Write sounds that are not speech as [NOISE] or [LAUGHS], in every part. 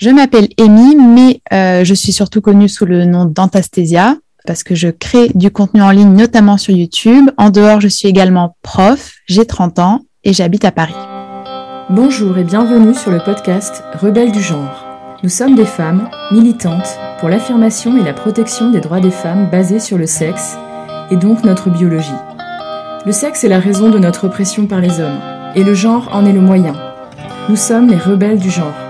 Je m'appelle Amy, mais euh, je suis surtout connue sous le nom d'Antasthesia parce que je crée du contenu en ligne, notamment sur YouTube. En dehors, je suis également prof, j'ai 30 ans et j'habite à Paris. Bonjour et bienvenue sur le podcast Rebelles du genre. Nous sommes des femmes militantes pour l'affirmation et la protection des droits des femmes basés sur le sexe et donc notre biologie. Le sexe est la raison de notre oppression par les hommes, et le genre en est le moyen. Nous sommes les rebelles du genre.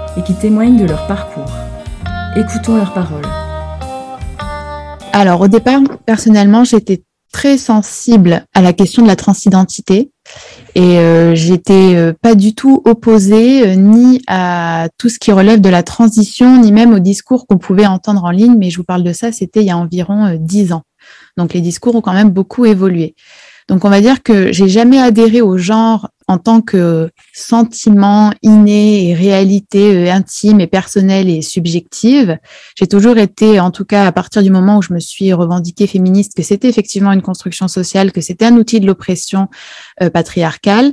et qui témoignent de leur parcours. Écoutons leurs paroles. Alors au départ, personnellement, j'étais très sensible à la question de la transidentité et euh, j'étais euh, pas du tout opposée euh, ni à tout ce qui relève de la transition ni même au discours qu'on pouvait entendre en ligne mais je vous parle de ça c'était il y a environ dix ans donc les discours ont quand même beaucoup évolué donc on va dire que j'ai jamais adhéré au genre en tant que sentiment inné et réalité euh, intime et personnelle et subjective. J'ai toujours été, en tout cas à partir du moment où je me suis revendiquée féministe, que c'était effectivement une construction sociale, que c'était un outil de l'oppression euh, patriarcale.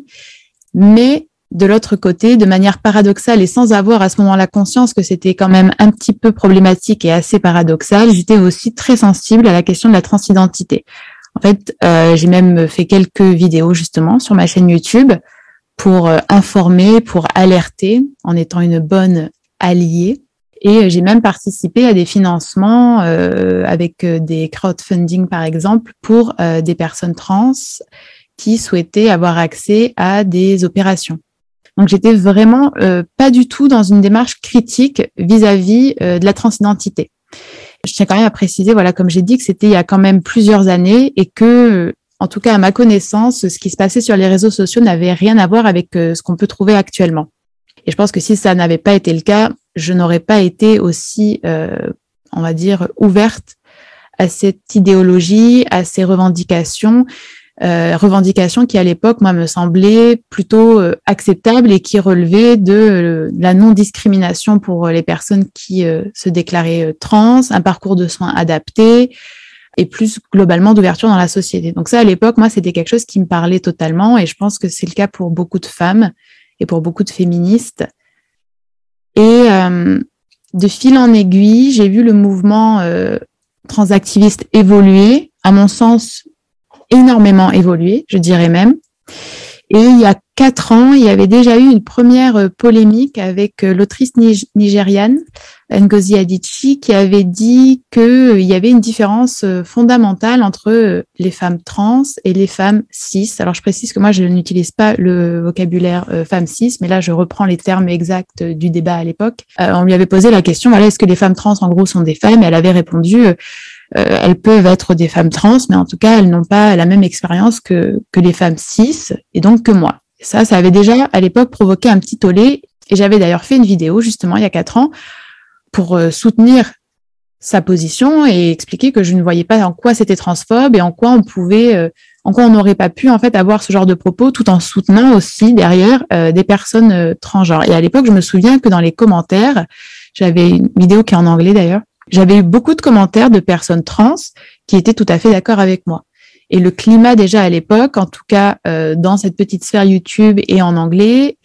Mais de l'autre côté, de manière paradoxale et sans avoir à ce moment-là conscience que c'était quand même un petit peu problématique et assez paradoxal, j'étais aussi très sensible à la question de la transidentité. En fait, euh, j'ai même fait quelques vidéos justement sur ma chaîne YouTube pour euh, informer, pour alerter en étant une bonne alliée. Et j'ai même participé à des financements euh, avec des crowdfunding, par exemple, pour des personnes trans qui souhaitaient avoir accès à des opérations. Donc j'étais vraiment pas du tout dans une démarche critique vis-à-vis -vis, de la transidentité je tiens quand même à préciser, voilà, comme j'ai dit, que c'était il y a quand même plusieurs années et que, en tout cas à ma connaissance, ce qui se passait sur les réseaux sociaux n'avait rien à voir avec euh, ce qu'on peut trouver actuellement. Et je pense que si ça n'avait pas été le cas, je n'aurais pas été aussi, euh, on va dire, ouverte à cette idéologie, à ces revendications euh, revendication qui à l'époque moi me semblait plutôt euh, acceptable et qui relevait de euh, la non-discrimination pour les personnes qui se déclaraient trans, un parcours de soins adapté et plus globalement d'ouverture dans la société. Donc ça à l'époque moi c'était quelque chose qui me parlait totalement et je pense que c'est le cas pour beaucoup de femmes et pour beaucoup de féministes. Et de fil en aiguille, j'ai vu le mouvement transactiviste évoluer, à mon sens énormément évolué, je dirais même. Et il y a quatre ans, il y avait déjà eu une première euh, polémique avec euh, l'autrice nigériane Ngozi Adichie qui avait dit qu'il euh, y avait une différence fondamentale entre les femmes trans et les femmes cis. Alors je précise que moi je n'utilise pas le vocabulaire femme cis, mais là je reprends les termes exacts du débat à l'époque. on lui avait posé la question voilà est-ce que les femmes trans en gros sont des femmes? Et elle avait répondu euh, elles peuvent être des femmes trans, mais en tout cas, elles n'ont pas la même expérience que, que les femmes cis, et donc que moi. ça, ça avait déjà à l'époque provoqué un petit tollé, et j'avais d'ailleurs fait une vidéo justement il y a quatre ans pour euh, soutenir sa position et expliquer que je ne voyais pas en quoi c'était transphobe et en quoi on pouvait, euh, en quoi on n'aurait pas pu en fait avoir ce genre de propos, tout en soutenant aussi derrière des personnes transgenres. Et à l'époque, je me souviens que dans les commentaires, j'avais une vidéo qui est en anglais d'ailleurs, j'avais eu beaucoup de commentaires de personnes trans qui étaient tout à fait d'accord avec moi. Et le climat déjà à l'époque, en tout cas euh, dans cette petite sphère YouTube et en anglais,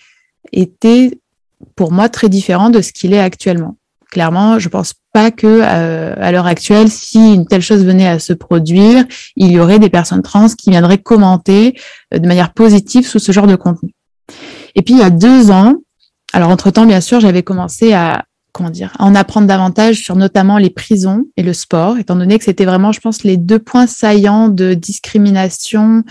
était pour moi très différent de ce qu'il est actuellement. Clairement, je pense pas que euh, à l'heure actuelle, si une telle chose venait à se produire, il y aurait des personnes trans qui viendraient commenter euh, de manière positive sous ce genre de contenu. Et puis il y a deux ans, alors entre temps, bien sûr, j'avais commencé à, comment dire, en apprendre davantage sur notamment les prisons et le sport, étant donné que c'était vraiment, je pense, les deux points saillants de discrimination,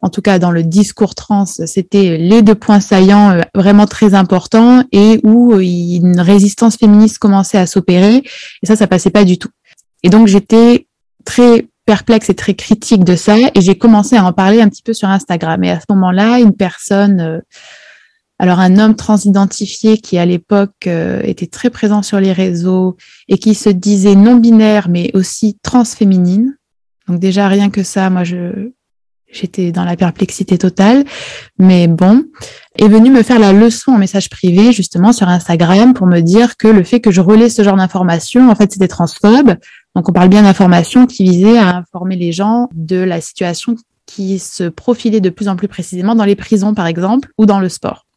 en tout cas dans le discours trans, c'était les deux points saillants euh, vraiment très importants et où euh, une résistance féministe commençait à s'opérer, et ça, ça passait pas du tout. Et donc j'étais très perplexe et très critique de ça, et j'ai commencé à en parler un petit peu sur Instagram. Et à ce moment-là, une personne euh, Alors un homme transidentifié qui à l'époque euh, était très présent sur les réseaux et qui se disait non binaire mais aussi transféminine. Donc déjà rien que ça, moi je j'étais dans la perplexité totale, mais bon, est venu me faire la leçon en message privé justement sur Instagram pour me dire que le fait que je relais ce genre d'informations, en fait, c'était transphobe. Donc on parle bien d'informations qui visaient à informer les gens de la situation qui se profilait de plus en plus précisément dans les prisons par exemple ou dans le sport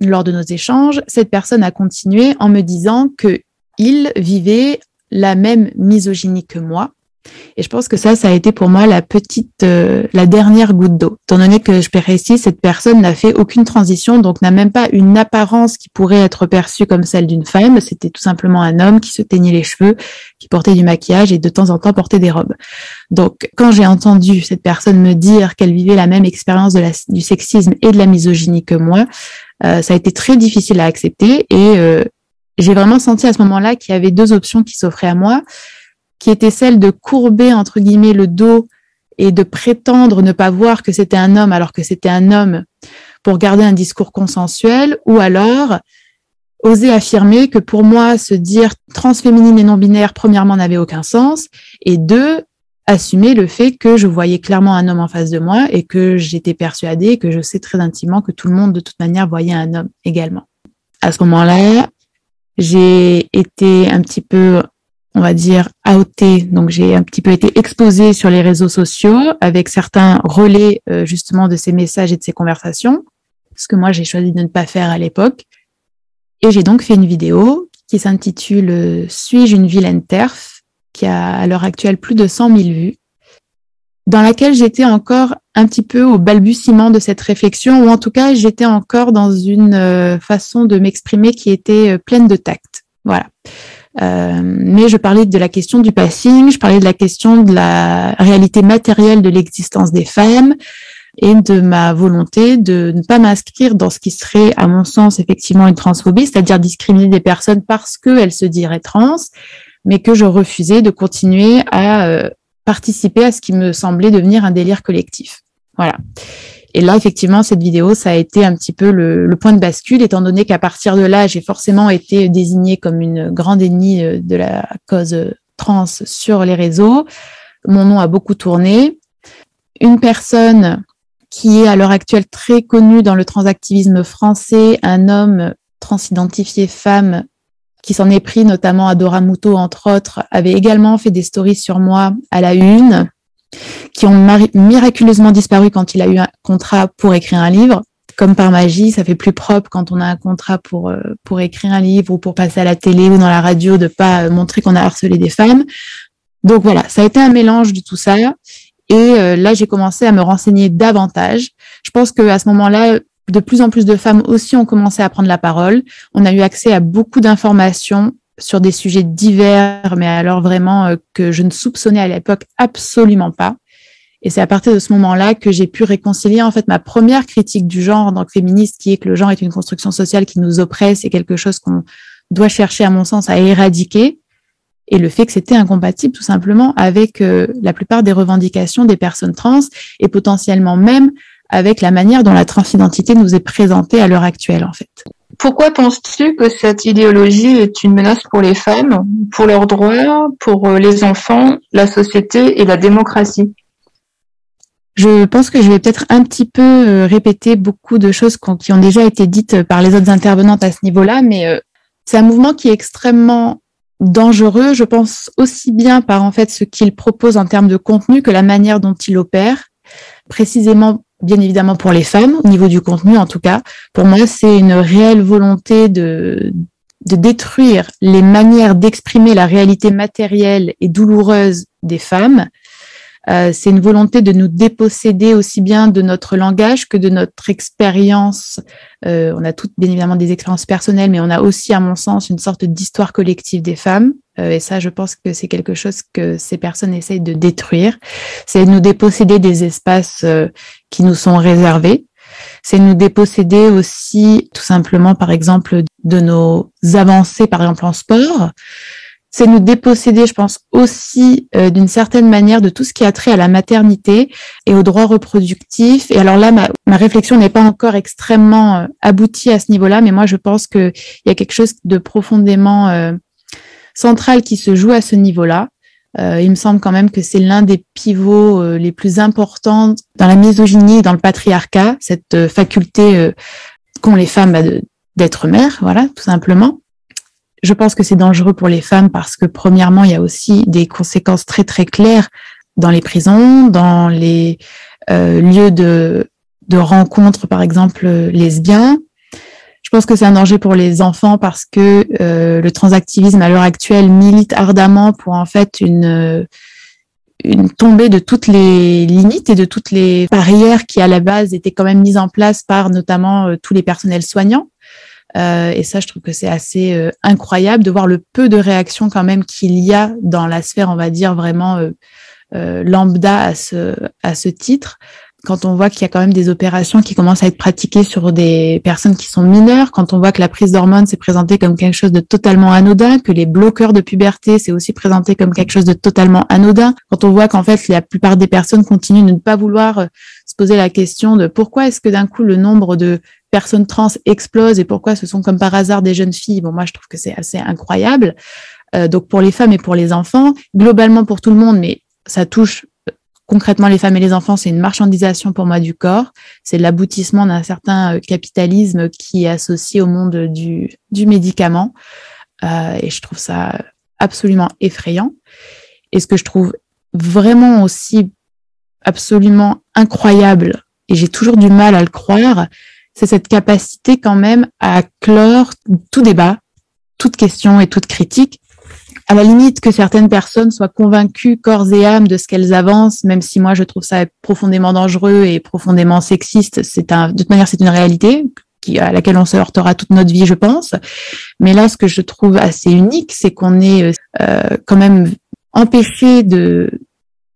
lors de nos échanges, cette personne a continué en me disant que il vivait la même misogynie que moi. Et je pense que ça, ça a été pour moi la petite, euh, la dernière goutte d'eau. Étant donné que je précise, cette personne n'a fait aucune transition, donc n'a même pas une apparence qui pourrait être perçue comme celle d'une femme. C'était tout simplement un homme qui se teignait les cheveux, qui portait du maquillage et de temps en temps portait des robes. Donc, quand j'ai entendu cette personne me dire qu'elle vivait la même expérience du sexisme et de la misogynie que moi, euh, ça a été très difficile à accepter et euh, j'ai vraiment senti à ce moment-là qu'il y avait deux options qui s'offraient à moi, qui étaient celle de courber entre guillemets le dos et de prétendre ne pas voir que c'était un homme alors que c'était un homme pour garder un discours consensuel, ou alors oser affirmer que pour moi, se dire transféminine et non binaire, premièrement, n'avait aucun sens, et deux, assumer le fait que je voyais clairement un homme en face de moi et que j'étais persuadée, que je sais très intimement que tout le monde de toute manière voyait un homme également. À ce moment-là, j'ai été un petit peu, on va dire, outée, donc j'ai un petit peu été exposée sur les réseaux sociaux avec certains relais euh, justement de ces messages et de ces conversations, ce que moi j'ai choisi de ne pas faire à l'époque. Et j'ai donc fait une vidéo qui s'intitule Suis-je une vilaine terf? Qui a à l'heure actuelle plus de 100 000 vues, dans laquelle j'étais encore un petit peu au balbutiement de cette réflexion, ou en tout cas j'étais encore dans une euh, façon de m'exprimer qui était euh, pleine de tact. Voilà. Euh, mais je parlais de la question du passing, je parlais de la question de la réalité matérielle de l'existence des femmes et de ma volonté de ne pas m'inscrire dans ce qui serait, à mon sens, effectivement une transphobie, c'est-à-dire discriminer des personnes parce qu'elles se diraient trans, mais que je refusais de continuer à euh, participer à ce qui me semblait devenir un délire collectif. Voilà. Et là, effectivement, cette vidéo, ça a été un petit peu le, point de bascule, étant donné qu'à partir de là, j'ai forcément été désignée comme une grande ennemie euh, de la cause trans sur les réseaux. Mon nom a beaucoup tourné. Une personne qui est à l'heure actuelle très connue dans le transactivisme français, un homme transidentifié femme qui s'en est pris notamment à Muto, entre autres, avait également fait des stories sur moi à la une, qui ont miraculeusement disparu quand il a eu un contrat pour écrire un livre. Comme par magie, ça fait plus propre quand on a un contrat pour, euh, pour écrire un livre ou pour passer à la télé ou dans la radio de pas euh, montrer qu'on a harcelé des femmes. Donc voilà, ça a été un mélange de tout ça. Et euh, là, j'ai commencé à me renseigner davantage. Je pense que à ce moment-là, de plus en plus de femmes aussi ont commencé à prendre la parole. On a eu accès à beaucoup d'informations sur des sujets divers, mais alors vraiment euh, que je ne soupçonnais à l'époque absolument pas. Et c'est à partir de ce moment-là que j'ai pu réconcilier en fait ma première critique du genre en tant que féministe, qui est que le genre est une construction sociale qui nous oppresse et quelque chose qu'on doit chercher, à mon sens, à éradiquer. Et le fait que c'était incompatible tout simplement avec euh, la plupart des revendications des personnes trans et potentiellement même avec la manière dont la transidentité nous est présentée à l'heure actuelle, en fait. Pourquoi penses-tu que cette idéologie est une menace pour les femmes, pour leurs droits, pour euh, les enfants, la société et la démocratie? Je pense que je vais peut-être un petit peu euh, répéter beaucoup de choses qui ont déjà été dites par les autres intervenantes à ce niveau-là, mais euh, c'est un mouvement qui est extrêmement dangereux, je pense aussi bien par en fait ce qu'il propose en termes de contenu que la manière dont il opère, précisément bien évidemment pour les femmes, au niveau du contenu en tout cas. Pour moi, c'est une réelle volonté de, de détruire les manières d'exprimer la réalité matérielle et douloureuse des femmes. Euh, c'est une volonté de nous déposséder aussi bien de notre langage que de notre expérience. Euh, on a toutes bien évidemment des expériences personnelles, mais on a aussi, à mon sens, une sorte d'histoire collective des femmes. Euh, et ça, je pense que c'est quelque chose que ces personnes essayent de détruire. C'est nous déposséder des espaces euh, qui nous sont réservés. C'est nous déposséder aussi, tout simplement, par exemple, de nos avancées, par exemple en sport. c'est nous déposséder, je pense, aussi euh, d'une certaine manière de tout ce qui a trait à la maternité et aux droits reproductifs. Et alors là, ma, ma réflexion n'est pas encore extrêmement euh, aboutie à ce niveau-là, mais moi, je pense qu'il y a quelque chose de profondément euh, central qui se joue à ce niveau-là. Il me semble quand même que c'est l'un des pivots les plus importants dans la misogynie et dans le patriarcat, cette faculté qu'ont les femmes bah, d'être mères, voilà, tout simplement. Je pense que c'est dangereux pour les femmes parce que premièrement, il y a aussi des conséquences très très claires dans les prisons, dans les euh, lieux de, de rencontres, par exemple lesbiens. Je pense que c'est un danger pour les enfants parce que euh, le transactivisme à l'heure actuelle milite ardemment pour en fait une une tombée de toutes les limites et de toutes les barrières qui à la base étaient quand même mises en place par notamment euh, tous les personnels soignants. Euh, et ça, je trouve que c'est assez euh, incroyable de voir le peu de réactions quand même qu'il y a dans la sphère, on va dire, vraiment euh, lambda à ce, à ce titre. Quand on voit qu'il y a quand même des opérations qui commencent à être pratiquées sur des personnes qui sont mineures, quand on voit que la prise d'hormones s'est présentée comme quelque chose de totalement anodin, que les bloqueurs de puberté s'est aussi présenté comme quelque chose de totalement anodin, quand on voit qu'en fait la plupart des personnes continuent de ne pas vouloir se poser la question de pourquoi est-ce que d'un coup le nombre de personnes trans explosent et pourquoi ce sont comme par hasard des jeunes filles? Bon, moi, je trouve que c'est assez incroyable. Euh, donc pour les femmes et pour les enfants, globalement pour tout le monde, mais ça touche euh, concrètement les femmes et les enfants, c'est une marchandisation pour moi du corps. C'est l'aboutissement d'un certain euh, capitalisme qui est associé au monde du, du médicament. Euh, et je trouve ça absolument effrayant. Et ce que je trouve vraiment aussi absolument incroyable, et j'ai toujours du mal à le croire, c'est cette capacité quand même à clore tout débat, toute question et toute critique. À la limite que certaines personnes soient convaincues corps et âme de ce qu'elles avancent, même si moi je trouve ça profondément dangereux et profondément sexiste, c'est un, de toute manière c'est une réalité qui, à laquelle on se heurtera toute notre vie, je pense. Mais là, ce que je trouve assez unique, c'est qu'on est euh, quand même empêché de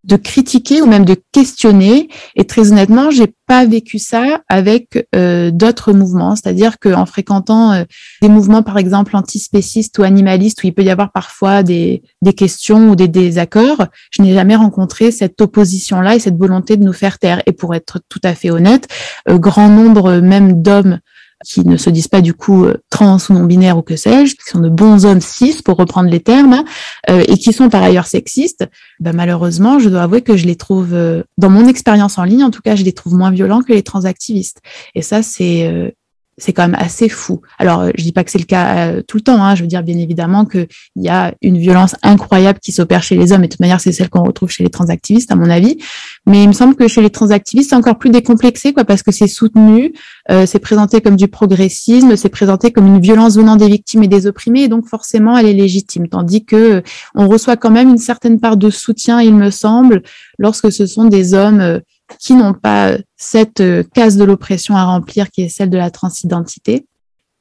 de critiquer ou même de questionner. Et très honnêtement, j'ai pas vécu ça avec euh, d'autres mouvements. C'est-à-dire qu'en fréquentant euh, des mouvements, par exemple, antispécistes ou animalistes, où il peut y avoir parfois des, des questions ou des désaccords, je n'ai jamais rencontré cette opposition-là et cette volonté de nous faire taire. Et pour être tout à fait honnête, euh, grand nombre même d'hommes qui ne se disent pas du coup euh, trans ou non binaires ou que sais-je, qui sont de bons hommes cis pour reprendre les termes, euh, et qui sont par ailleurs sexistes, ben malheureusement, je dois avouer que je les trouve, euh, dans mon expérience en ligne, en tout cas, je les trouve moins violents que les transactivistes. Et ça, c'est c'est quand même assez fou. Alors, euh, je dis pas que c'est le cas euh, tout le temps. Hein. Je veux dire bien évidemment qu'il y a une violence incroyable qui s'opère chez les hommes. Et de toute manière, c'est celle qu'on retrouve chez les transactivistes, à mon avis. Mais il me semble que chez les transactivistes, c'est encore plus décomplexé, quoi, parce que c'est soutenu, euh, c'est présenté comme du progressisme, c'est présenté comme une violence venant des victimes et des opprimés, et donc forcément, elle est légitime. Tandis que on reçoit quand même une certaine part de soutien, il me semble, lorsque ce sont des hommes qui n'ont pas cette euh, case de l'oppression à remplir qui est celle de la transidentité.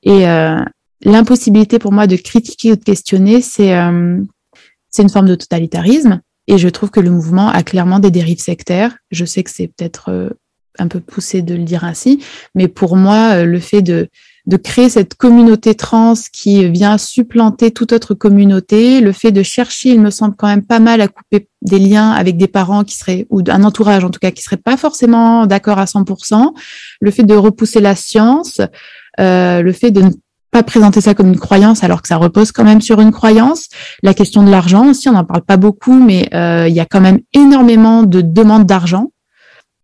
Et euh, l'impossibilité pour moi de critiquer ou de questionner, c'est euh, une forme de totalitarisme. Et je trouve que le mouvement a clairement des dérives sectaires. Je sais que c'est peut-être euh, un peu poussé de le dire ainsi, mais pour moi, le fait de de créer cette communauté trans qui vient supplanter toute autre communauté, le fait de chercher, il me semble quand même pas mal à couper des liens avec des parents qui seraient, ou un entourage en tout cas, qui serait pas forcément d'accord à 100%, le fait de repousser la science, euh, le fait de ne pas présenter ça comme une croyance alors que ça repose quand même sur une croyance. La question de l'argent aussi, on n'en parle pas beaucoup, mais euh, il y a quand même énormément de demandes d'argent.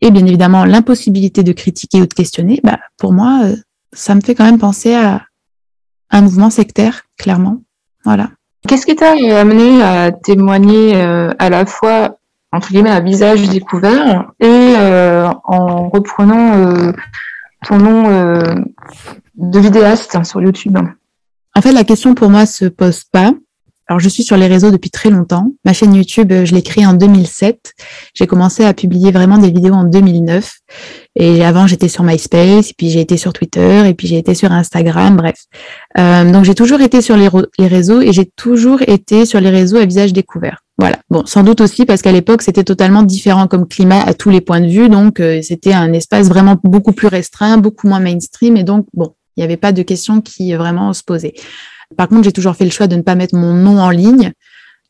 Et bien évidemment, l'impossibilité de critiquer ou de questionner, bah, pour moi, euh, ça me fait quand même penser à un mouvement sectaire, clairement. Voilà. Qu'est-ce qui t'a amené à témoigner euh, à la fois entre guillemets à visage découvert et euh, en reprenant euh, ton nom de vidéaste sur YouTube? En fait, la question pour moi se pose pas. Alors, je suis sur les réseaux depuis très longtemps. Ma chaîne YouTube, je l'ai créée en 2007. J'ai commencé à publier vraiment des vidéos en 2009. Et avant, j'étais sur MySpace, et puis j'ai été sur Twitter, et puis j'ai été sur Instagram, bref. Euh, donc, j'ai toujours été sur les, réseaux et j'ai toujours été sur les réseaux à visage découvert. Voilà. Bon, sans doute aussi parce qu'à l'époque, c'était totalement différent comme climat à tous les points de vue. Donc, euh, c'était un espace vraiment beaucoup plus restreint, beaucoup moins mainstream. Et donc, bon, il n'y avait pas de questions qui vraiment se posaient. Par contre, j'ai toujours fait le choix de ne pas mettre mon nom en ligne,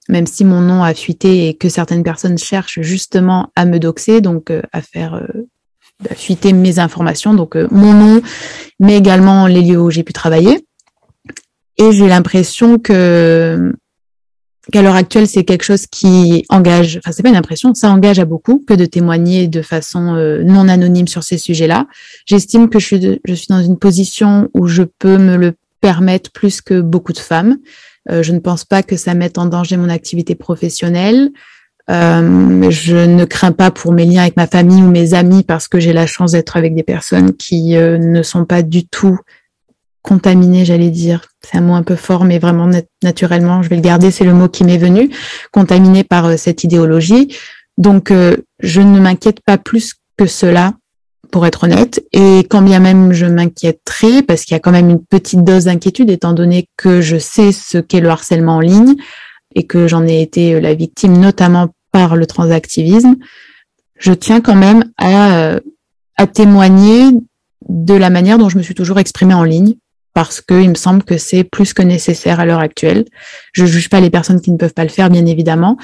même si mon nom a fuité et que certaines personnes cherchent justement à me doxer, donc euh, à faire fuiter mes informations, donc euh, mon nom, mais également les lieux où j'ai pu travailler. Et j'ai l'impression que qu'à l'heure actuelle, c'est quelque chose qui engage, enfin, c'est pas une impression, ça engage à beaucoup que de témoigner de façon euh, non anonyme sur ces sujets-là. J'estime que je suis, je suis dans une position où je peux me le permettre plus que beaucoup de femmes. Euh, je ne pense pas que ça mette en danger mon activité professionnelle. Euh, je ne crains pas pour mes liens avec ma famille ou mes amis parce que j'ai la chance d'être avec des personnes qui euh, ne sont pas du tout contaminé, j'allais dire. C'est un mot un peu fort, mais vraiment naturellement, je vais le garder, c'est le mot qui m'est venu, contaminé par euh, cette idéologie. Donc, euh, je ne m'inquiète pas plus que cela, pour être honnête. Et quand bien même je m'inquiéterais, parce qu'il y a quand même une petite dose d'inquiétude, étant donné que je sais ce qu'est le harcèlement en ligne et que j'en ai été la victime, notamment par le transactivisme, je tiens quand même à, à témoigner de la manière dont je me suis toujours exprimée en ligne, parce qu'il me semble que c'est plus que nécessaire à l'heure actuelle. Je juge pas les personnes qui ne peuvent pas le faire, bien évidemment,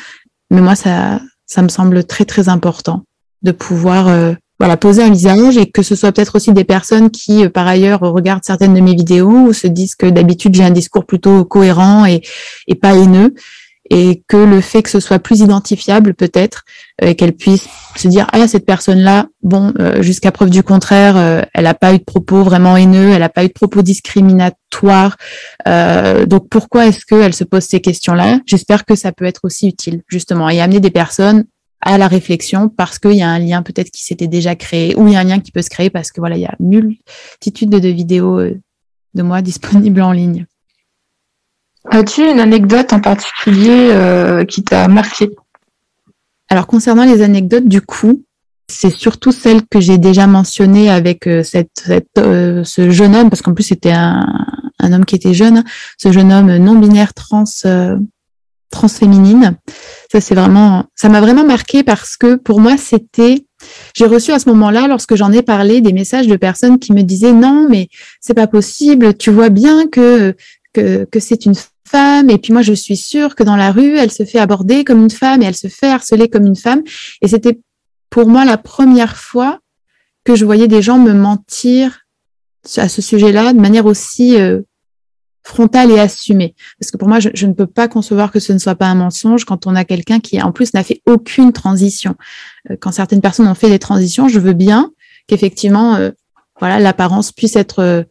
mais moi, ça, ça me semble très, très important de pouvoir euh, voilà, poser un visage et que ce soit peut-être aussi des personnes qui, euh, par ailleurs, regardent certaines de mes vidéos ou se disent que d'habitude, j'ai un discours plutôt cohérent et pas haineux et que le fait que ce soit plus identifiable peut-être, euh, qu'elle puisse se dire ah cette personne-là, bon euh, jusqu'à preuve du contraire, euh, elle n'a pas eu de propos vraiment haineux, elle n'a pas eu de propos discriminatoires, donc pourquoi est-ce qu'elle se pose ces questions-là? J'espère que ça peut être aussi utile justement et amener des personnes à la réflexion parce qu'il y a un lien peut-être qui s'était déjà créé ou il y a un lien qui peut se créer parce que voilà il y a multitude de vidéos de moi [LAUGHS] disponibles en ligne. As-tu une anecdote en particulier euh, qui t'a marqué? Alors concernant les anecdotes, du coup, c'est surtout celle que j'ai déjà mentionnée avec euh, cette, euh, ce jeune homme, parce qu'en plus c'était un, un, homme qui était jeune, ce jeune homme non binaire trans transféminine. Ça c'est vraiment, ça m'a vraiment marqué parce que pour moi c'était, j'ai reçu à ce moment-là, lorsque j'en ai parlé, des messages de personnes qui me disaient non mais c'est pas possible, tu vois bien que que, que c'est une femme. Et puis moi, je suis sûre que dans la rue, elle se fait aborder comme une femme et elle se fait harceler comme une femme. Et c'était pour moi la première fois que je voyais des gens me mentir à ce sujet-là de manière aussi euh, frontale et assumée. Parce que pour moi, je, ne peux pas concevoir que ce ne soit pas un mensonge quand on a quelqu'un qui, en plus, n'a fait aucune transition. Euh, quand certaines personnes ont fait des transitions, je veux bien qu'effectivement, euh, voilà, l'apparence puisse être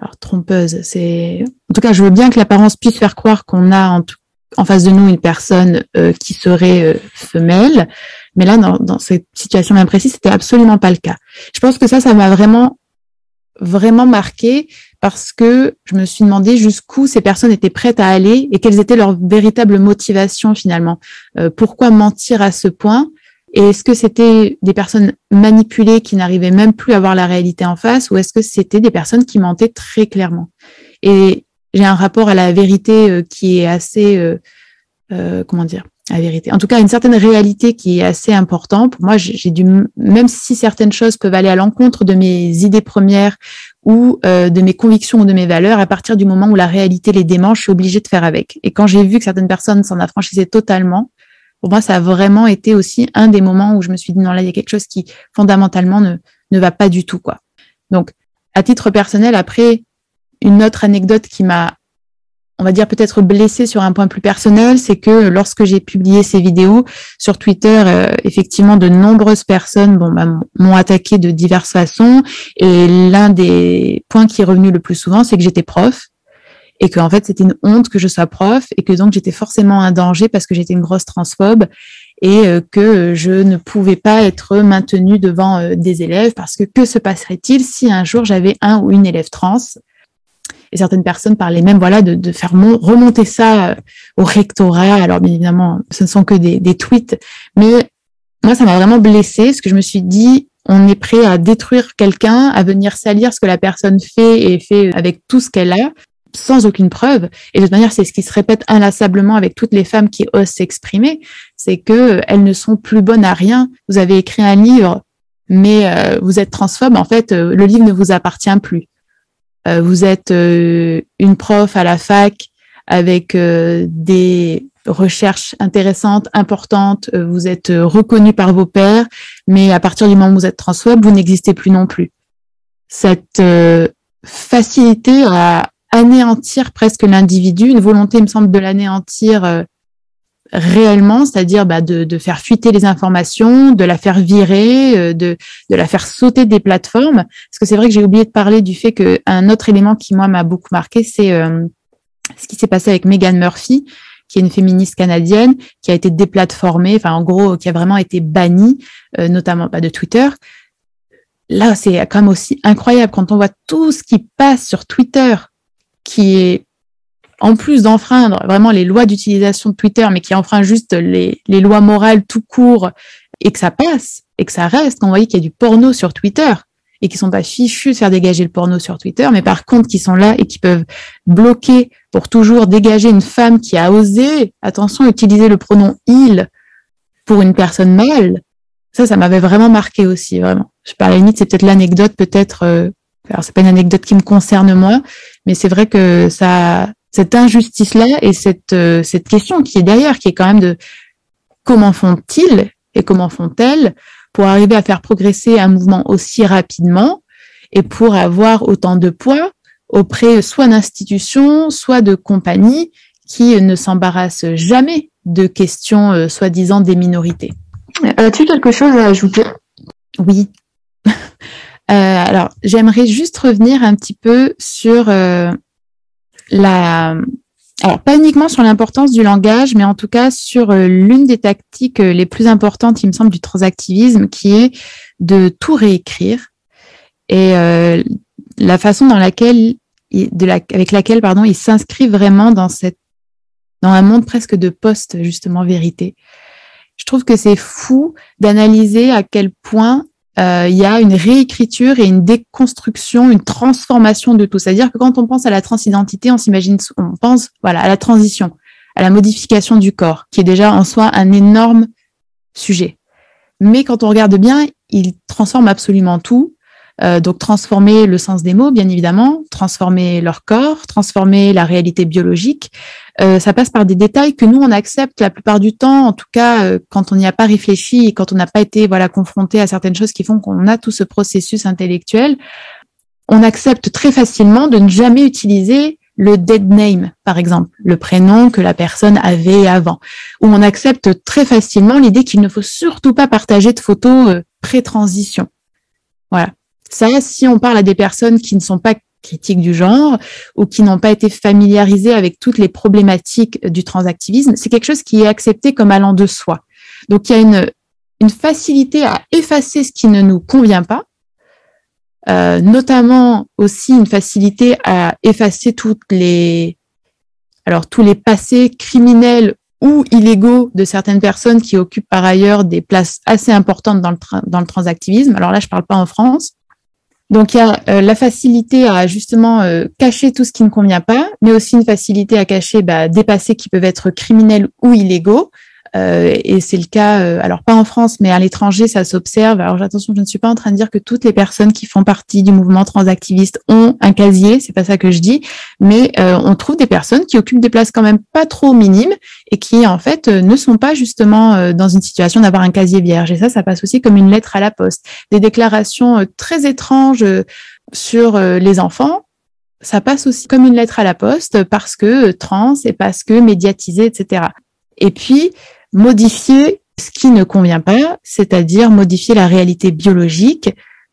alors trompeuse, c'est en tout cas je veux bien que l'apparence puisse faire croire qu'on a en, en, face de nous une personne euh, qui serait euh, femelle, mais là dans, dans cette situation bien précise, c'était absolument pas le cas. Je pense que ça, ça m'a vraiment vraiment marqué parce que je me suis demandé jusqu'où ces personnes étaient prêtes à aller et quelles étaient leurs véritables motivations finalement. Euh, pourquoi mentir à ce point et est-ce que c'était des personnes manipulées qui n'arrivaient même plus à voir la réalité en face ou est-ce que c'était des personnes qui mentaient très clairement? Et j'ai un rapport à la vérité euh, qui est assez, euh, euh, comment dire, la vérité. En tout cas, une certaine réalité qui est assez important. Pour moi, j'ai dû, même si certaines choses peuvent aller à l'encontre de mes idées premières ou de mes convictions ou de mes valeurs, à partir du moment où la réalité les démange, je suis obligée de faire avec. Et quand j'ai vu que certaines personnes s'en affranchissaient totalement, pour moi, ça a vraiment été aussi un des moments où je me suis dit, non, là, il y a quelque chose qui fondamentalement ne, ne va pas du tout, quoi. Donc, à titre personnel, après, une autre anecdote qui m'a, on va dire, peut-être blessée sur un point plus personnel, c'est que lorsque j'ai publié ces vidéos sur Twitter, euh, effectivement, de nombreuses personnes bon, bah, m'ont attaqué de diverses façons. Et l'un des points qui est revenu le plus souvent, c'est que j'étais prof et que en fait c'était une honte que je sois prof et que donc j'étais forcément un danger parce que j'étais une grosse transphobe et euh, que je ne pouvais pas être maintenue devant euh, des élèves parce que que se passerait-il si un jour j'avais un ou une élève trans? Et certaines personnes parlaient même voilà de, faire remonter ça euh, au rectorat. Alors bien évidemment ce ne sont que des, des tweets. Mais moi ça m'a vraiment blessée parce que je me suis dit on est prêt à détruire quelqu'un, à venir salir ce que la personne fait et fait avec tout ce qu'elle a sans aucune preuve. Et de toute manière, c'est ce qui se répète inlassablement avec toutes les femmes qui osent s'exprimer, c'est que elles ne sont plus bonnes à rien. Vous avez écrit un livre, mais euh, vous êtes transphobe. En fait, euh, le livre ne vous appartient plus. vous êtes une prof à la fac avec des recherches intéressantes, importantes, vous êtes reconnu par vos pairs, mais à partir du moment où vous êtes transweb, vous n'existez plus non plus. Cette facilité à anéantir presque l'individu, une volonté, il me semble, de l'anéantir réellement, c'est-à-dire bah, de, de, faire fuiter les informations, de la faire virer, euh, de, de la faire sauter des plateformes. Parce que c'est vrai que j'ai oublié de parler du fait qu'un autre élément qui, moi, m'a beaucoup marqué, c'est euh, ce qui s'est passé avec Megan Murphy, qui est une féministe canadienne, qui a été déplatformée, enfin, en gros, qui a vraiment été bannie, euh, notamment bah, de Twitter. Là, c'est quand même aussi incroyable quand on voit tout ce qui passe sur Twitter, qui est en plus d'enfreindre vraiment les lois d'utilisation de Twitter, mais qui enfreint juste les, lois morales tout court, et que ça passe, et que ça reste, qu'on voyait qu'il y a du porno sur Twitter, et qui sont pas fichus de faire dégager le porno sur Twitter, mais par contre qui sont là et qui peuvent bloquer pour toujours dégager une femme qui a osé, attention, utiliser le pronom il pour une personne mâle. Ça, ça m'avait vraiment marqué aussi, vraiment. Je la limite, c'est peut-être l'anecdote, peut-être. Euh, alors c'est pas une anecdote qui me concerne moi, mais c'est vrai que ça, cette injustice-là et cette, euh, cette question qui est derrière, qui est quand même de comment font-ils et comment font-elles pour arriver à faire progresser un mouvement aussi rapidement et pour avoir autant de poids auprès soit d'institutions, soit de compagnies qui ne s'embarrassent jamais de questions euh, soi-disant des minorités. As-tu quelque chose à ajouter? Oui. Alors, j'aimerais juste revenir un petit peu sur euh, la, alors pas uniquement sur l'importance du langage, mais en tout cas sur euh, l'une des tactiques euh, les plus importantes, il me semble, du transactivisme, qui est de tout réécrire et la façon dans laquelle, avec laquelle, pardon, il s'inscrit vraiment dans cette, dans un monde presque de post justement vérité. Je trouve que c'est fou d'analyser à quel point euh, il y a une réécriture et une déconstruction, une transformation de tout. C'est-à-dire que quand on pense à la transidentité, on s'imagine, on pense voilà à la transition, à la modification du corps, qui est déjà en soi un énorme sujet. Mais quand on regarde bien, il transforme absolument tout. Euh, donc transformer le sens des mots, bien évidemment, transformer leur corps, transformer la réalité biologique. Euh, ça passe par des détails que nous on accepte la plupart du temps, en tout cas euh, quand on n'y a pas réfléchi et quand on n'a pas été voilà confronté à certaines choses qui font qu'on a tout ce processus intellectuel. On accepte très facilement de ne jamais utiliser le dead name, par exemple, le prénom que la personne avait avant, ou on accepte très facilement l'idée qu'il ne faut surtout pas partager de photos pré-transition. Voilà. Ça, si on parle à des personnes qui ne sont pas critiques du genre ou qui n'ont pas été familiarisées avec toutes les problématiques du transactivisme, c'est quelque chose qui est accepté comme allant de soi. Donc il y a une, une facilité à effacer ce qui ne nous convient pas, euh, notamment aussi une facilité à effacer toutes les alors tous les passés criminels ou illégaux de certaines personnes qui occupent par ailleurs des places assez importantes dans le, dans le transactivisme. Alors là, je ne parle pas en France, donc il y a euh, la facilité à justement euh, cacher tout ce qui ne convient pas, mais aussi une facilité à cacher bah, des passés qui peuvent être criminels ou illégaux. Euh, et c'est le cas, euh, alors pas en France, mais à l'étranger, ça s'observe. Alors attention, je ne suis pas en train de dire que toutes les personnes qui font partie du mouvement transactiviste ont un casier, c'est pas ça que je dis, mais euh, on trouve des personnes qui occupent des places quand même pas trop minimes et qui en fait ne sont pas justement dans une situation d'avoir un casier vierge. Et ça, ça passe aussi comme une lettre à la poste. Des déclarations très étranges sur les enfants, ça passe aussi comme une lettre à la poste parce que trans et parce que médiatisé, etc. Et puis, modifier ce qui ne convient pas, c'est-à-dire modifier la réalité biologique.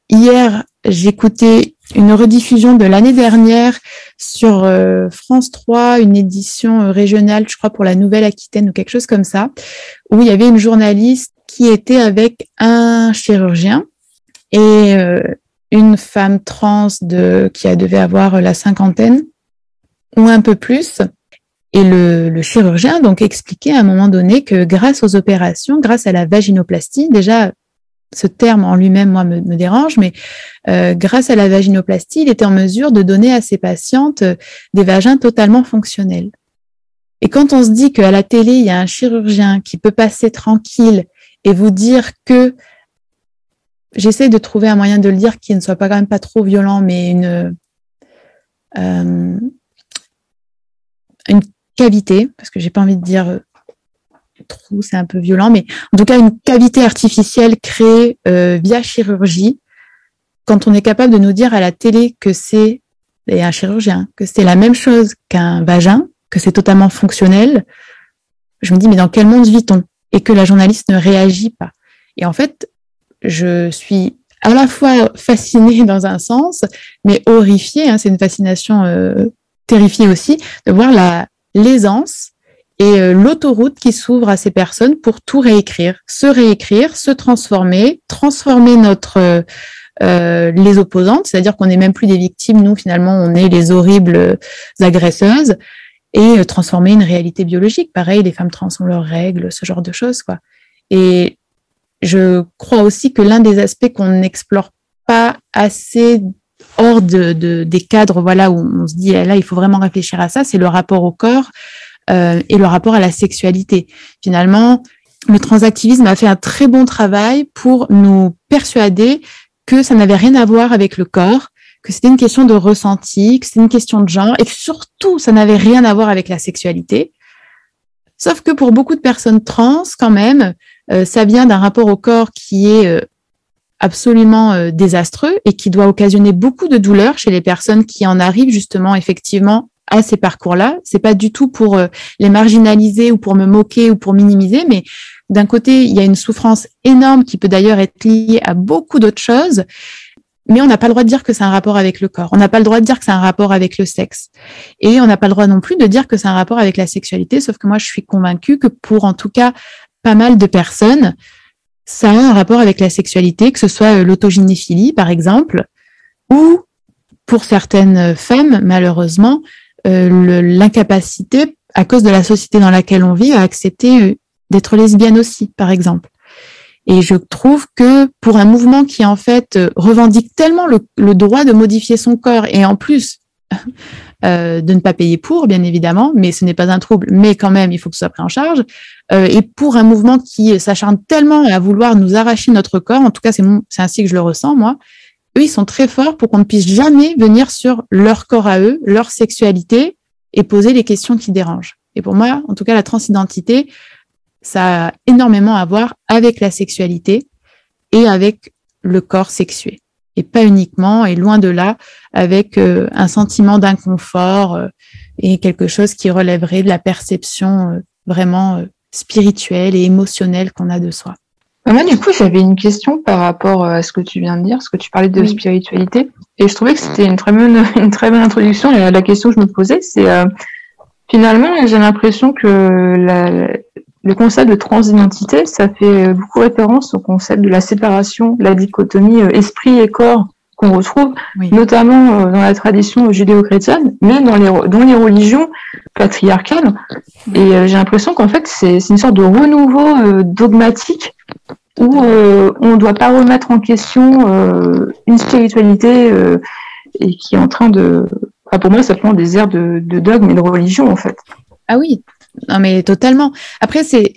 Hier, j'écoutais une rediffusion de l'année dernière sur euh, France 3, une édition euh, régionale, je crois pour la Nouvelle-Aquitaine ou quelque chose comme ça, où il y avait une journaliste qui était avec un chirurgien et euh, une femme trans de qui devait avoir la cinquantaine ou un peu plus et le, le, chirurgien donc expliquait à un moment donné que grâce aux opérations, grâce à la vaginoplastie, déjà ce terme en lui-même moi me, me, dérange, mais euh, grâce à la vaginoplastie, il était en mesure de donner à ses patientes euh, des vagins totalement fonctionnels. Et quand on se dit qu'à la télé il y a un chirurgien qui peut passer tranquille et vous dire que j'essaie de trouver un moyen de le dire qui ne soit pas quand même pas trop violent, mais une une cavité, parce que j'ai pas envie de dire trou, c'est un peu violent, mais en tout cas une cavité artificielle créée via chirurgie. Quand on est capable de nous dire à la télé que c'est et un chirurgien que c'est la même chose qu'un vagin, que c'est totalement fonctionnel, je me dis mais dans quel monde vit-on? Et que la journaliste ne réagit pas. Et en fait, je suis à la fois fascinée dans un sens, mais horrifiée. Hein, c'est une fascination euh, terrifiée aussi de voir la l'aisance et euh, l'autoroute qui s'ouvre à ces personnes pour tout réécrire, se réécrire, se transformer, transformer notre euh, les opposantes, c'est-à-dire qu'on n'est même plus des victimes, nous finalement on est les horribles agresseuses et transformer une réalité biologique. Pareil, les femmes trans ont leurs règles, ce genre de choses quoi. Et je crois aussi que l'un des aspects qu'on n'explore pas assez hors de, de, des cadres, voilà, où on se dit là, il faut vraiment réfléchir à ça, c'est le rapport au corps euh, et le rapport à la sexualité. Finalement, le transactivisme a fait un très bon travail pour nous persuader que ça n'avait rien à voir avec le corps, que c'était une question de ressenti, que c'était une question de genre, et surtout, ça n'avait rien à voir avec la sexualité. Sauf que pour beaucoup de personnes trans, quand même, euh, ça vient d'un rapport au corps qui est euh, absolument euh, désastreux et qui doit occasionner beaucoup de douleur chez les personnes qui en arrivent justement effectivement à ces parcours-là. C'est pas du tout pour les marginaliser ou pour me moquer ou pour minimiser, mais d'un côté, il y a une souffrance énorme qui peut d'ailleurs être liée à beaucoup d'autres choses mais on n'a pas le droit de dire que c'est un rapport avec le corps. On n'a pas le droit de dire que c'est un rapport avec le sexe. Et on n'a pas le droit non plus de dire que c'est un rapport avec la sexualité, sauf que moi, je suis convaincue que pour, en tout cas, pas mal de personnes, ça a un rapport avec la sexualité, que ce soit euh, l'autogynéphilie, par exemple, ou pour certaines femmes, malheureusement, euh, l'incapacité, à cause de la société dans laquelle on vit, à accepter euh, d'être lesbienne aussi, par exemple. Et je trouve que pour un mouvement qui en fait euh, revendique tellement le, droit de modifier son corps et en plus euh, de ne pas payer pour, bien évidemment, mais ce n'est pas un trouble, mais quand même il faut que ce soit pris en charge. Euh, et pour un mouvement qui s'acharne tellement à vouloir nous arracher notre corps, en tout cas c'est ainsi que je le ressens moi, eux ils sont très forts pour qu'on ne puisse jamais venir sur leur corps à eux, leur sexualité et poser les questions qui dérangent. Et pour moi, en tout cas, la transidentité, ça a énormément à voir avec la sexualité et avec le corps sexué. Et pas uniquement, et loin de là, avec euh, un sentiment d'inconfort euh, et quelque chose qui relèverait de la perception euh, vraiment spirituelle et émotionnelle qu'on a de soi. Bah, moi, du coup, j'avais une question par rapport à ce que tu viens de dire, ce que tu parlais de spiritualité. Et je trouvais que c'était une très bonne, [LAUGHS] une très bonne introduction. Et la question que je me posais, c'est finalement, j'ai l'impression que la, le concept de transidentité, ça fait beaucoup référence au concept de la séparation, la dichotomie euh, esprit et corps qu'on retrouve notamment euh, dans la tradition judéo-chrétienne, mais dans les, dans les religions patriarcales. Et euh, j'ai l'impression qu'en fait, c'est une sorte de renouveau dogmatique où on ne doit pas remettre en question une spiritualité et qui est en train de... Enfin, pour moi, ça prend des airs de, de dogme et de religion, en fait. Ah oui, non, mais totalement. Après, c'est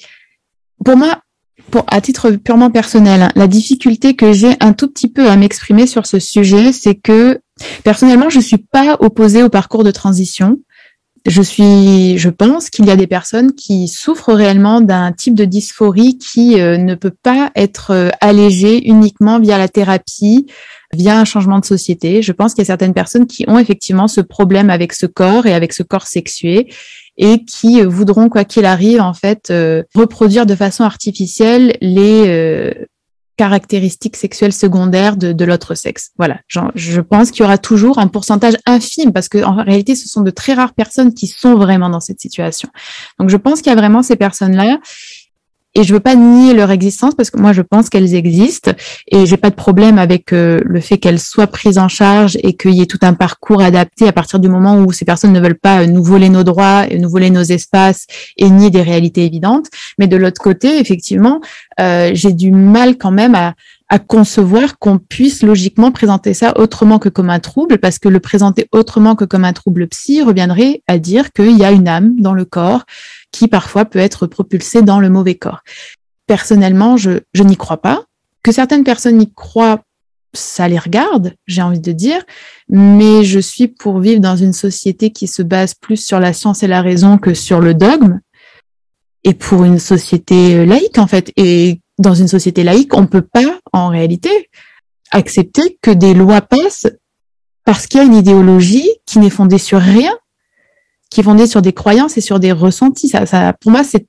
pour moi, pour, à titre purement personnel, hein, la difficulté que j'ai un tout petit peu à m'exprimer sur ce sujet, c'est que personnellement, je suis pas opposée au parcours de transition. Je suis, je pense qu'il y a des personnes qui souffrent réellement d'un type de dysphorie qui euh, ne peut pas être euh, allégé uniquement via la thérapie, via un changement de société. Je pense qu'il y a certaines personnes qui ont effectivement ce problème avec ce corps et avec ce corps sexué et qui voudront, quoi qu'il arrive, en fait, euh, reproduire de façon artificielle les euh, caractéristiques sexuelles secondaires de, de l'autre sexe. Voilà, je pense qu'il y aura toujours un pourcentage infime parce que en réalité, ce sont de très rares personnes qui sont vraiment dans cette situation. Donc, je pense qu'il y a vraiment ces personnes-là et je veux pas nier leur existence parce que moi je pense qu'elles existent et j'ai pas de problème avec euh, le fait qu'elles soient prises en charge et qu'il y ait tout un parcours adapté à partir du moment où ces personnes ne veulent pas euh, nous voler nos droits, nous voler nos espaces et nier des réalités évidentes. Mais de l'autre côté, effectivement, euh, j'ai du mal quand même à, à concevoir qu'on puisse logiquement présenter ça autrement que comme un trouble, parce que le présenter autrement que comme un trouble psy reviendrait à dire qu'il y a une âme dans le corps qui parfois peut être propulsée dans le mauvais corps. Personnellement, je, je n'y crois pas. Que certaines personnes y croient, ça les regarde, j'ai envie de dire, mais je suis pour vivre dans une société qui se base plus sur la science et la raison que sur le dogme, et pour une société laïque en fait. Et dans une société laïque, on peut pas, en réalité, accepter que des lois passent parce qu'il y a une idéologie qui n'est fondée sur rien, qui est fondée sur des croyances et sur des ressentis. Ça, ça pour moi, c'est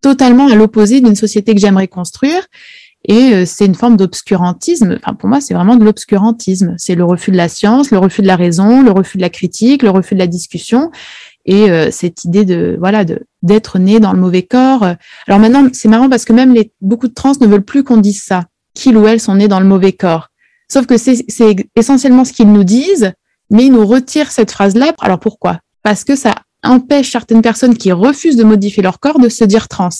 totalement à l'opposé d'une société que j'aimerais construire et euh, c'est une forme d'obscurantisme. Enfin, pour moi, c'est vraiment de l'obscurantisme. C'est le refus de la science, le refus de la raison, le refus de la critique, le refus de la discussion. Et euh, cette idée de voilà d'être né dans le mauvais corps. Alors maintenant, c'est marrant parce que même les beaucoup de trans ne veulent plus qu'on dise ça, qu'ils ou elles sont nés dans le mauvais corps. Sauf que c'est essentiellement ce qu'ils nous disent, mais ils nous retirent cette phrase-là. Alors pourquoi? Parce que ça empêche certaines personnes qui refusent de modifier leur corps de se dire trans.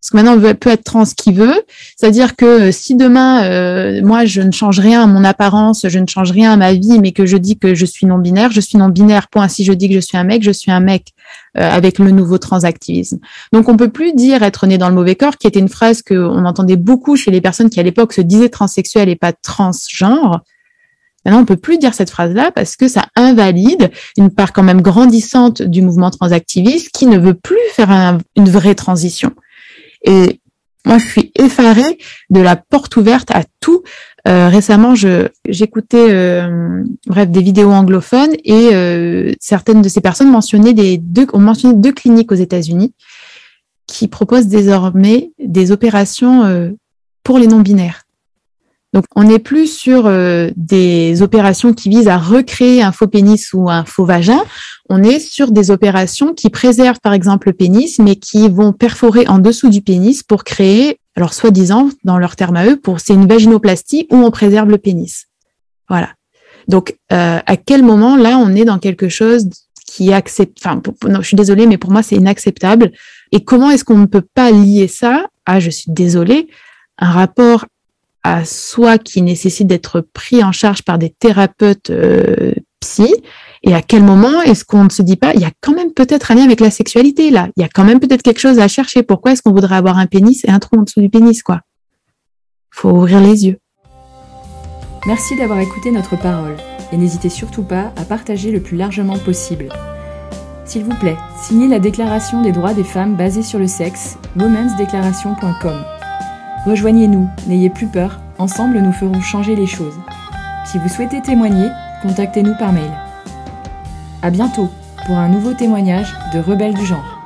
Parce que maintenant, on peut être trans qui veut. C'est-à-dire que euh, si demain, euh, moi, je ne change rien à mon apparence, je ne change rien à ma vie, mais que je dis que je suis non-binaire, je suis non-binaire. Point. Si je dis que je suis un mec, je suis un mec euh, avec le nouveau transactivisme. Donc, on peut plus dire être né dans le mauvais corps, qui était une phrase qu'on entendait beaucoup chez les personnes qui, à l'époque, se disaient transsexuelles et pas transgenres. Maintenant, on peut plus dire cette phrase-là parce que ça invalide une part quand même grandissante du mouvement transactiviste qui ne veut plus faire une vraie transition. Et moi, je suis effarée de la porte ouverte à tout. Euh, récemment, j'écoutais euh, bref des vidéos anglophones et euh, certaines de ces personnes mentionnaient des deux ont mentionné deux cliniques aux États-Unis qui proposent désormais des opérations pour les non binaires. Donc, on n'est plus sur euh, des opérations qui visent à recréer un faux pénis ou un faux vagin. On est sur des opérations qui préservent, par exemple, le pénis, mais qui vont perforer en dessous du pénis pour créer, alors soi-disant, dans leur terme à eux, pour c'est une vaginoplastie où on préserve le pénis. Voilà. Donc, euh, à quel moment là on est dans quelque chose qui accepte Enfin, non, je suis désolée, mais pour moi c'est inacceptable. Et comment est-ce qu'on ne peut pas lier ça Ah, je suis désolée, un rapport à soi qui nécessite d'être pris en charge par des thérapeutes euh, psy et à quel moment est-ce qu'on ne se dit pas il y a quand même peut-être un lien avec la sexualité là. Il y a quand même peut-être quelque chose à chercher. Pourquoi est-ce qu'on voudrait avoir un pénis et un trou en dessous du pénis quoi? Faut ouvrir les yeux. Merci d'avoir écouté notre parole et n'hésitez surtout pas à partager le plus largement possible. S'il vous plaît signez la déclaration des droits des femmes basée sur le sexe womensdeclaration.com Rejoignez-nous, n'ayez plus peur, ensemble nous ferons changer les choses. Si vous souhaitez témoigner, contactez-nous par mail. À bientôt pour un nouveau témoignage de Rebelles du genre.